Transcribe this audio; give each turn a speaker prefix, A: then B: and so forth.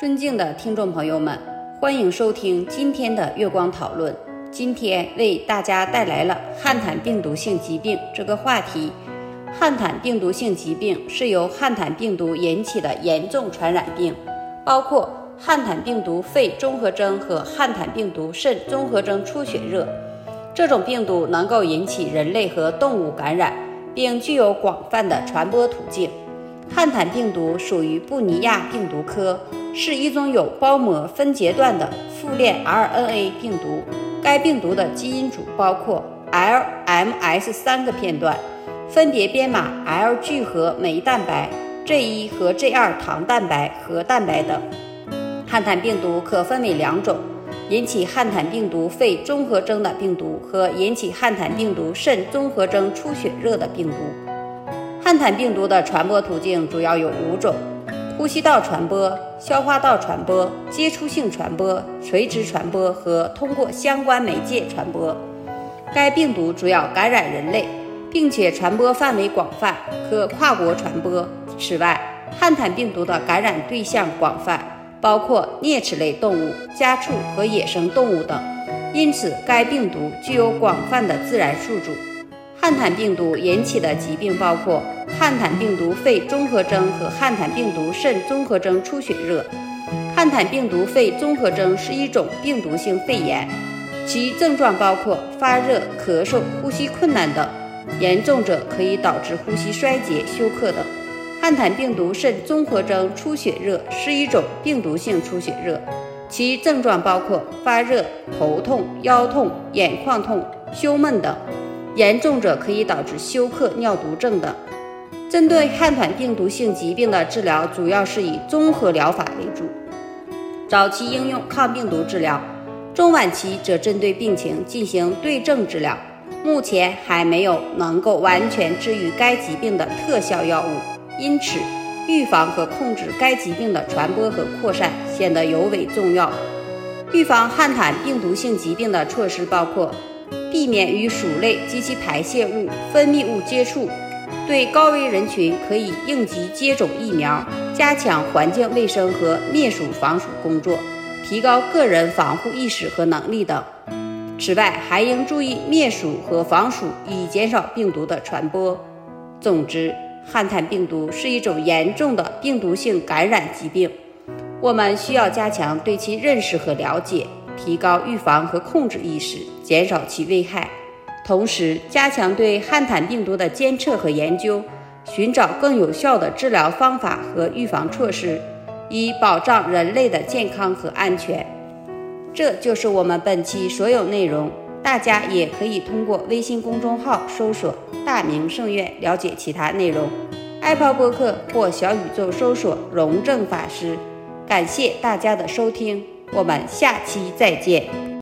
A: 尊敬的听众朋友们，欢迎收听今天的月光讨论。今天为大家带来了汉坦病毒性疾病这个话题。汉坦病毒性疾病是由汉坦病毒引起的严重传染病，包括汉坦病毒肺综合征和汉坦病毒肾综合征出血热。这种病毒能够引起人类和动物感染，并具有广泛的传播途径。汉坦病毒属于布尼亚病毒科，是一种有包膜分节段的复链 RNA 病毒。该病毒的基因组包括 LMS 三个片段，分别编码 L 聚合酶蛋白、G1 和 G2 糖蛋白和蛋白等。汉坦病毒可分为两种：引起汉坦病毒肺综合征的病毒和引起汉坦病毒肾综合征出血热的病毒。汉坦病毒的传播途径主要有五种：呼吸道传播、消化道传播、接触性传播、垂直传播和通过相关媒介传播。该病毒主要感染人类，并且传播范围广泛，可跨国传播。此外，汉坦病毒的感染对象广泛，包括啮齿类动物、家畜和野生动物等，因此该病毒具有广泛的自然宿主。汉坦病毒引起的疾病包括汉坦病毒肺综合征和汉坦病毒肾综合征出血热。汉坦病毒肺综合征是一种病毒性肺炎，其症状包括发热、咳嗽、呼吸困难等，严重者可以导致呼吸衰竭、休克等。汉坦病毒肾综合征出血热是一种病毒性出血热，其症状包括发热、头痛、腰痛、眼眶痛、胸闷等。严重者可以导致休克、尿毒症等。针对汉坦病毒性疾病的治疗，主要是以综合疗法为主，早期应用抗病毒治疗，中晚期则针对病情进行对症治疗。目前还没有能够完全治愈该疾病的特效药物，因此预防和控制该疾病的传播和扩散显得尤为重要。预防汉坦病毒性疾病的措施包括。避免与鼠类及其排泄物、分泌物接触。对高危人群可以应急接种疫苗，加强环境卫生和灭鼠防鼠工作，提高个人防护意识和能力等。此外，还应注意灭鼠和防鼠，以减少病毒的传播。总之，汉坦病毒是一种严重的病毒性感染疾病，我们需要加强对其认识和了解。提高预防和控制意识，减少其危害，同时加强对汉坦病毒的监测和研究，寻找更有效的治疗方法和预防措施，以保障人类的健康和安全。这就是我们本期所有内容。大家也可以通过微信公众号搜索“大明圣院”了解其他内容。爱抛播客或小宇宙搜索“荣正法师”。感谢大家的收听。我们下期再见。